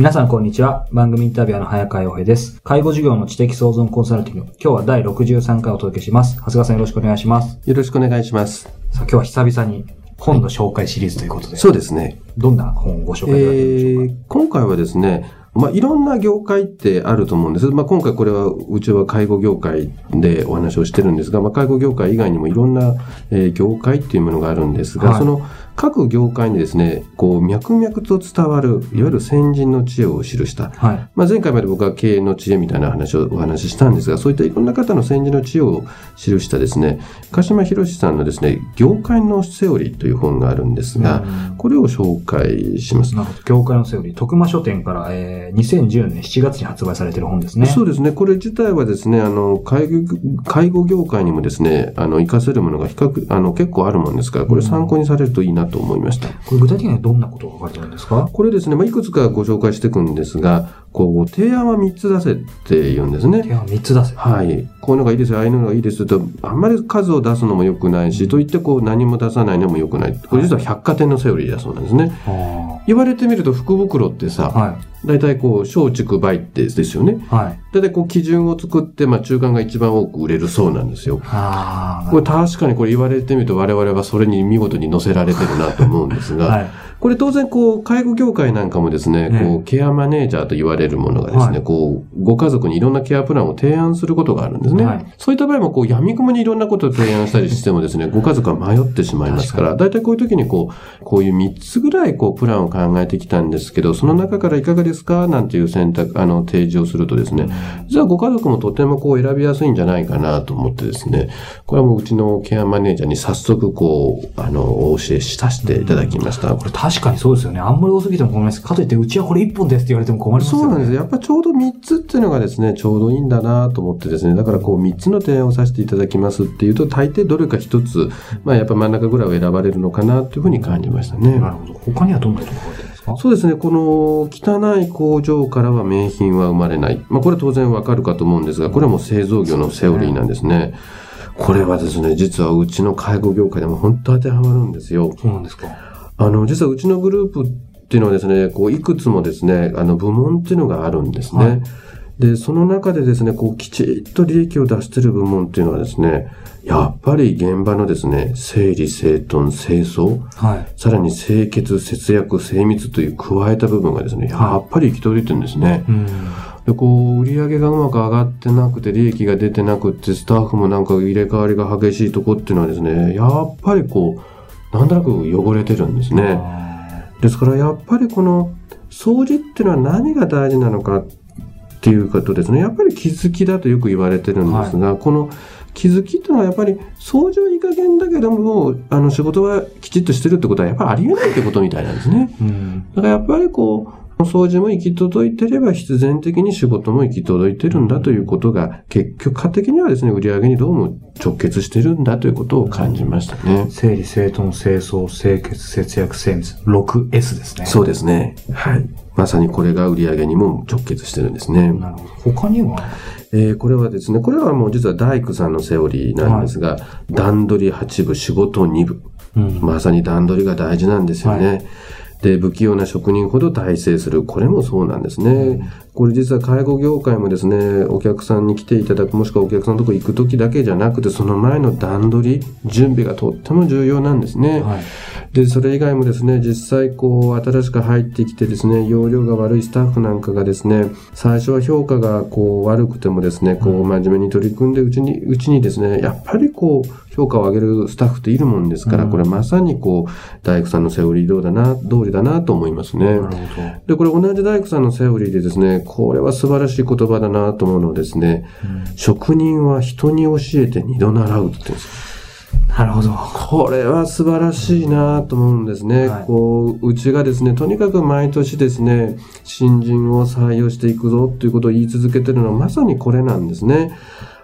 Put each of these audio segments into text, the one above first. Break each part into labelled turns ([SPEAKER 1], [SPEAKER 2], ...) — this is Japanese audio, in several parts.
[SPEAKER 1] 皆さんこんにちは。番組インタビュアーの早川洋平です。介護事業の知的創造コンサルティング。今日は第63回お届けします。長谷川さんよろしくお願いします。
[SPEAKER 2] よろしくお願いします。
[SPEAKER 1] さあ今日は久々に本の紹介シリーズということで。
[SPEAKER 2] そうですね。
[SPEAKER 1] どんな本をご紹介いただけるでしょうか、えー、
[SPEAKER 2] 今回はですね、まあ、いろんな業界ってあると思うんです。まあ、今回これは、うちは介護業界でお話をしてるんですが、まあ、介護業界以外にもいろんな、えー、業界っていうものがあるんですが、はい、その各業界にですね、こう、脈々と伝わる、いわゆる先人の知恵を記した。はい、まあ、前回まで僕は経営の知恵みたいな話をお話ししたんですが、そういったいろんな方の先人の知恵を記したですね、鹿島博さんのですね、業界のセオリーという本があるんですが、これを紹介します。
[SPEAKER 1] なるほど。業界のセオリー。徳間書店から、えー、2010年7月に発売されている本ですね。
[SPEAKER 2] そうですね。これ自体はですね、あの、介護、介護業界にもですね、あの、活かせるものが比較、あの、結構あるもんですから、これ参考にされるといいなと思いました。
[SPEAKER 1] これ具体的にはどんなことが書かれてるんですか？
[SPEAKER 2] これですね、まあ、いくつかご紹介していくんですが、こう、提案は3つ出せって言うんですね。
[SPEAKER 1] 提案3つ出せ
[SPEAKER 2] はい。こういうのがいいですよ、ああいうのがいいですと、あんまり数を出すのも良くないし、うん、と言ってこう、何も出さないのも良くない。これ実は百貨店のセオリーだそうなんですね。はい、言われてみると、福袋ってさ、はい、大体こう、小畜売ってですよね。はい。大体こう、基準を作って、まあ、中間が一番多く売れるそうなんですよ。これ確かにこれ言われてみると、我々はそれに見事に乗せられてるなと思うんですが、はいこれ当然、こう、介護業界なんかもですね、こう、ケアマネージャーと言われるものがですね、こう、ご家族にいろんなケアプランを提案することがあるんですね。はい、そういった場合も、こう、闇雲にいろんなことを提案したりしてもですね、ご家族は迷ってしまいますから、だいたいこういう時にこう、こういう3つぐらい、こう、プランを考えてきたんですけど、その中からいかがですか？なんていう選択、あの、提示をするとですね、実はご家族もとてもこう、選びやすいんじゃないかなと思ってですね、これはもううちのケアマネージャーに早速、こう、あの、お教えしたしていただきました。
[SPEAKER 1] これ確かにそうですよね。あんまり多すぎても困ります。かといって、うちはこれ1本ですって言われても困りますよ
[SPEAKER 2] ね。そうなんです。やっぱちょうど3つっていうのがですね、ちょうどいいんだなと思ってですね、だからこう3つの提案をさせていただきますっていうと、大抵どれか1つ、まあやっぱ真ん中ぐらいを選ばれるのかなというふうに感じましたね。
[SPEAKER 1] なるほど。他にはどんなことが書いてるんですか？
[SPEAKER 2] そうですね。この汚い工場からは名品は生まれない。まあこれ当然わかるかと思うんですが、これはもう製造業のセオリーなんですね。これはですね、実はうちの介護業界でも本当当てはまるんですよ。
[SPEAKER 1] そうなんですか。
[SPEAKER 2] あの、実はうちのグループっていうのはですね、こう、いくつもですね、あの、部門っていうのがあるんですね。はい、で、その中でですね、こう、きちっと利益を出してる部門っていうのはですね、やっぱり現場のですね、整理整頓、清掃、はい、さらに清潔、節約、精密という加えた部分がですね、やっぱり行き届いてるんですね。うんで、こう、売り上げがうまく上がってなくて、利益が出てなくて、スタッフもなんか入れ替わりが激しいとこっていうのはですね、やっぱりこう、なんとなく汚れてるんですね。ですからやっぱりこの掃除っていうのは何が大事なのかっていうことですね。やっぱり気づきだとよく言われてるんですが、はい、この気づきっていうのはやっぱり掃除はいい加減だけども、あの仕事はきちっとしてるってことはやっぱりありえないってことみたいなんですね。うん、だからやっぱりこう、掃除も行き届いてれば必然的に仕事も行き届いてるんだということが、結局果的にはですね、売り上げにどうも直結してるんだということを感じましたね。
[SPEAKER 1] 整理整頓、清掃、清潔、節約、精密。6S ですね。
[SPEAKER 2] そうですね。はい。まさにこれが売り上げにも直結してるんですね。なるほ
[SPEAKER 1] ど。他には？
[SPEAKER 2] えー、これはですね、これはもう実は大工さんのセオリーなんですが、はい、段取り8部、仕事2部。うん、まさに段取りが大事なんですよね。はいで、不器用な職人ほど大成する。これもそうなんですね。これ実は介護業界もですね、お客さんに来ていただく、もしくはお客さんのとこ行く時だけじゃなくて、その前の段取り、準備がとっても重要なんですね。
[SPEAKER 1] はい。
[SPEAKER 2] で、それ以外もですね、実際こう、新しく入ってきてですね、容量が悪いスタッフなんかがですね、最初は評価がこう、悪くてもですね、こう、真面目に取り組んで、うちに、うちにですね、やっぱりこう、評価を上げるスタッフっているもんですから、
[SPEAKER 1] うん
[SPEAKER 2] これまさにこう、大工さんのセオリーどうだな、通りだなと思いますね。
[SPEAKER 1] なるほど。
[SPEAKER 2] で、これ同じ大工さんのセオリーでですね、これは素晴らしい言葉だなと思うのはですね、職人は人に教えて二度習うって言ってるんですよ
[SPEAKER 1] なるほど。
[SPEAKER 2] これは素晴らしいなと思うんですね。
[SPEAKER 1] はい
[SPEAKER 2] こう、うちがですね、とにかく毎年ですね、新人を採用していくぞということを言い続けてるのはまさにこれなんですね。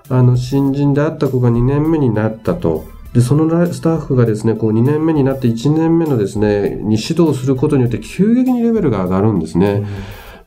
[SPEAKER 2] あの、新人であった子が2年目になったと。で、そのスタッフがですね、こう2年目になって1年目のですね、に指導することによって急激にレベルが上がるんですね。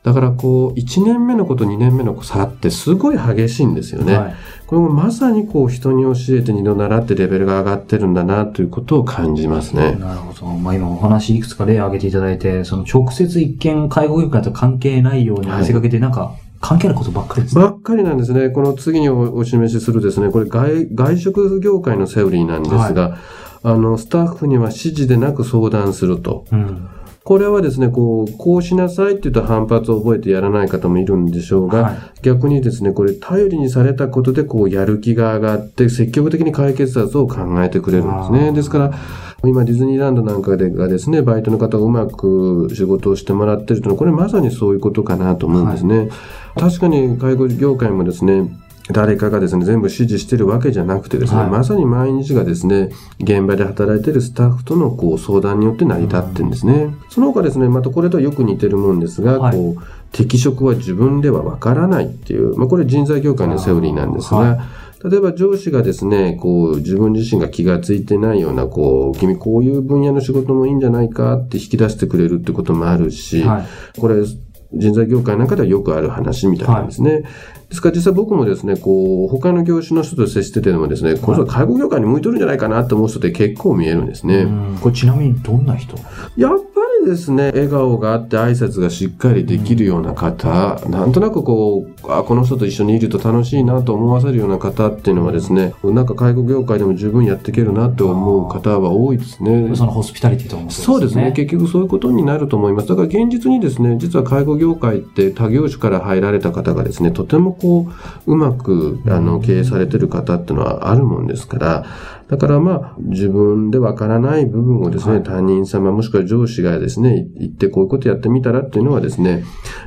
[SPEAKER 2] だからこう、1年目の子と2年目の子差ってすごい激しいんですよね。
[SPEAKER 1] はい。
[SPEAKER 2] これもまさにこう人に教えて二度習ってレベルが上がってるんだなということを感じますね。
[SPEAKER 1] なるほど。まあ今お話いくつか例を挙げていただいて、その直接一見介護業界と関係ないように見せかけて、なんか関係あることばっかりですね。
[SPEAKER 2] ばっかりなんですね。この次におお示しするですね、これ外外食業界のセオリーなんですが、あの、スタッフには指示でなく相談すると。
[SPEAKER 1] うん。
[SPEAKER 2] これはですね、こう、こうしなさいって言うと反発を覚えてやらない方もいるんでしょうが、
[SPEAKER 1] はい
[SPEAKER 2] 逆にですね、これ頼りにされたことで、こう、やる気が上がって、積極的に解決策を考えてくれるんですね。ですから、今ディズニーランドなんかでがですね、バイトの方がうまく仕事をしてもらってるというのは、これまさにそういうことかなと思うんですね。確かに介護業界もですね、誰かがですね、全部指示してるわけじゃなくてですね、
[SPEAKER 1] はい
[SPEAKER 2] まさに毎日がですね、現場で働いてるスタッフとのこう相談によって成り立ってるんですね。その他ですね、またこれとはよく似てるもんですが、
[SPEAKER 1] はい
[SPEAKER 2] こう、適職は自分ではわからないっていう、まあこれ人材業界のセオリーなんですが、例えば上司がですね、こう、自分自身が気がついてないような、こう、君こういう分野の仕事もいいんじゃないかって引き出してくれるってこともあるし、
[SPEAKER 1] はい。
[SPEAKER 2] これ、人材業界の中ではよくある話みたいなんですね。ですから実際僕もですね、こう、他の業種の人と接しててもですね、この人は介護業界に向いとるんじゃないかなって思う人って結構見えるんですね。
[SPEAKER 1] うんこれちなみにどんな人？
[SPEAKER 2] やっぱりですね、笑顔があって挨拶がしっかりできるような方、なんとなくこう、あ、この人と一緒にいると楽しいなと思わせるような方っていうのはですね、なんか介護業界でも十分やっていけるなって思う方は多いですね。
[SPEAKER 1] そのホスピタリティとかも
[SPEAKER 2] そうですね。結局そういうことになると思います。だから現実にですね、実は介護業界って他業種から入られた方がですね、とてもこう、うまく、あの、経営されてる方っていうのはあるもんですから、だからまあ、自分でわからない部分をですね、
[SPEAKER 1] はい
[SPEAKER 2] 他人様もしくは上司がですね、言ってこういうことやってみたらっていうのはですね、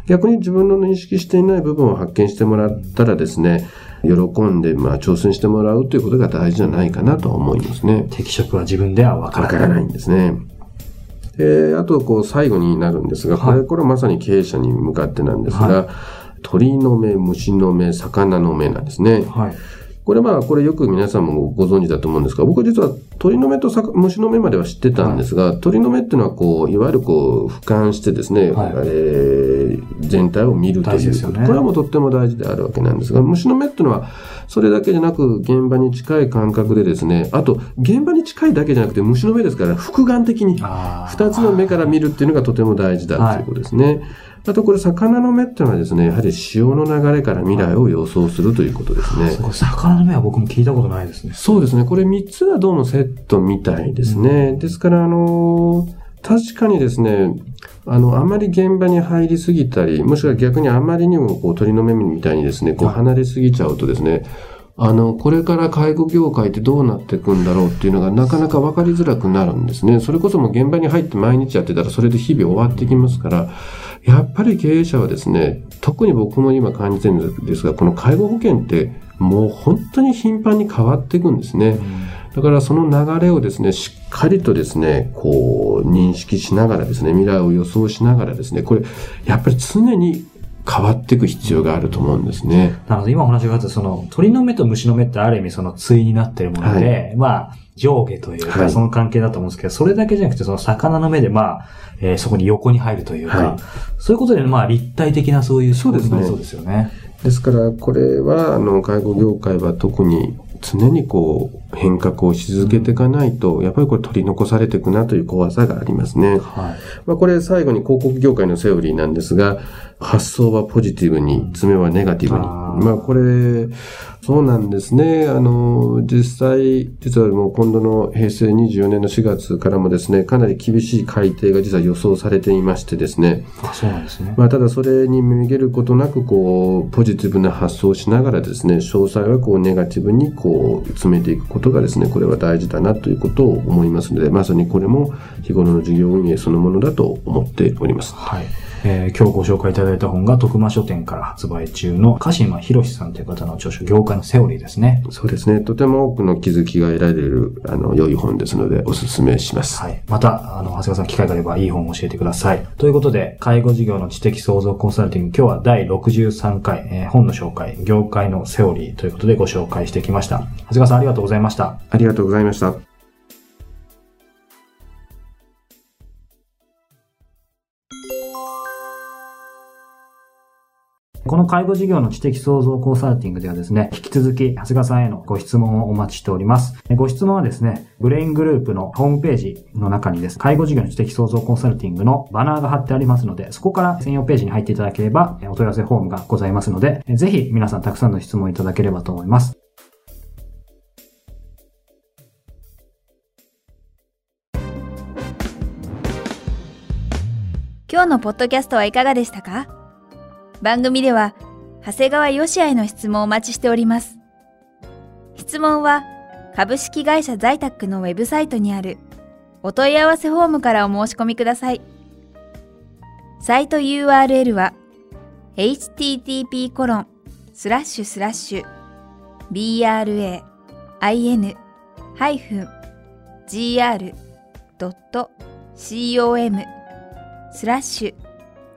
[SPEAKER 2] 逆に自分の認識していない部分を発見してもらったらですね、喜んで、まあ、挑戦してもらうということが大事じゃないかなと思いますね。
[SPEAKER 1] 適職は自分ではわからない。
[SPEAKER 2] わからないんですね。で、あと、こう、最後になるんですが、これ、
[SPEAKER 1] はい
[SPEAKER 2] これはまさに経営者に向かってなんですが、
[SPEAKER 1] は
[SPEAKER 2] 鳥の目、虫の目、魚の目なんですね。
[SPEAKER 1] はい。
[SPEAKER 2] これまあ、これよく皆さんもご存知だと思うんですが、僕は実は鳥の目とさ虫の目までは知ってたんですが、鳥の目っていうのはこう、いわゆるこう、俯瞰してですね、
[SPEAKER 1] はい。
[SPEAKER 2] えー全体を見るという
[SPEAKER 1] ね。
[SPEAKER 2] これはもうとっても大事であるわけなんですが、虫の目っていうのは、それだけじゃなく、現場に近い感覚でですね、あと、現場に近いだけじゃなくて、虫の目ですから、複眼的に、二つの目から見るっていうのがとても大事だということですね。あとこれ魚の目っていうのはですね、やはり潮の流れから未来を予想するということですね。
[SPEAKER 1] す。魚の目は僕も聞いたことないですね。
[SPEAKER 2] そうですね。これ3つはどうもセットみたいですね。ですから、あのー確かにですね、あの、あまり現場に入りすぎたり、もしくは逆にあまりにもこう鳥の目みたいにですね、こう
[SPEAKER 1] はい
[SPEAKER 2] 離れすぎちゃうとですね、あの、これから介護業界ってどうなっていくんだろうっていうのがなかなか分かりづらくなるんですね。それこそもう現場に入って毎日やってたらそれで日々終わってきますから、やっぱり経営者はですね、特に僕も今感じてるんですが、この介護保険ってもう本当に頻繁に変わっていくんですね。だからその流れをですね、しっかりとですね、こう認識しながらですね、未来を予想しながらですね、これやっぱり常に変わっていく必要があると思うんですね。
[SPEAKER 1] なので今お話があったその鳥の目と虫の目ってある意味その対になってるもので、まあ上下という
[SPEAKER 2] はい
[SPEAKER 1] かその関係だと思うんですけど、それだけじゃなくてその魚の目でまあ、えーそこに横に入るというか、
[SPEAKER 2] はい
[SPEAKER 1] そういうことでまあ立体的なそういう
[SPEAKER 2] そうですね
[SPEAKER 1] そうですよね。
[SPEAKER 2] ですから、これは、あの、介護業界は特に常にこう、変革をし続けていかないと、やっぱりこれ取り残されていくなという怖さがありますね。
[SPEAKER 1] はい。
[SPEAKER 2] まあ、これ最後に広告業界のセオリーなんですが、発想はポジティブに、爪はネガティブに。
[SPEAKER 1] あー
[SPEAKER 2] まあこれ、そうなんですね。あの、実際、実はもう今度の平成24年の4月からもですね、かなり厳しい改定が実は予想されていましてですね。
[SPEAKER 1] あ、そうなんですね。
[SPEAKER 2] まあただそれにめげることなく、こう、ポジティブな発想をしながらですね、詳細はこう、ネガティブにこう、詰めていくことがですね、これは大事だなということを思いますので、まさにこれも日頃の事業運営そのものだと思っております。
[SPEAKER 1] はい。えー今日ご紹介いただいた本が徳間書店から発売中の鹿島博さんという方の著書、業界のセオリーですね。
[SPEAKER 2] そうですね。とても多くの気づきが得られる、あの、良い本ですので、お勧めします。
[SPEAKER 1] はい。また、あの、長谷川さん機会があればいい本を教えてください。ということで、介護事業の知的創造コンサルティング、今日は第63回、えー本の紹介、業界のセオリーということでご紹介してきました。長谷川さんありがとうございました。
[SPEAKER 2] ありがとうございました。
[SPEAKER 1] この介護事業の知的創造コンサルティングではですね、引き続き、長谷川さんへのご質問をお待ちしております。ご質問はですね、ブレイングループのホームページの中にです、介護事業の知的創造コンサルティングのバナーが貼ってありますので、そこから専用ページに入っていただければ、お問い合わせフォームがございますので、ぜひ皆さんたくさんの質問いただければと思います。
[SPEAKER 3] 今日のポッドキャストはいかがでしたか？番組では、長谷川よしあへの質問をお待ちしております。質問は、株式会社在宅のウェブサイトにあるお問い合わせフォームからお申し込みください。サイト URL は http コロンスラッシュスラッシュ bra-in-gr.com スラッシュ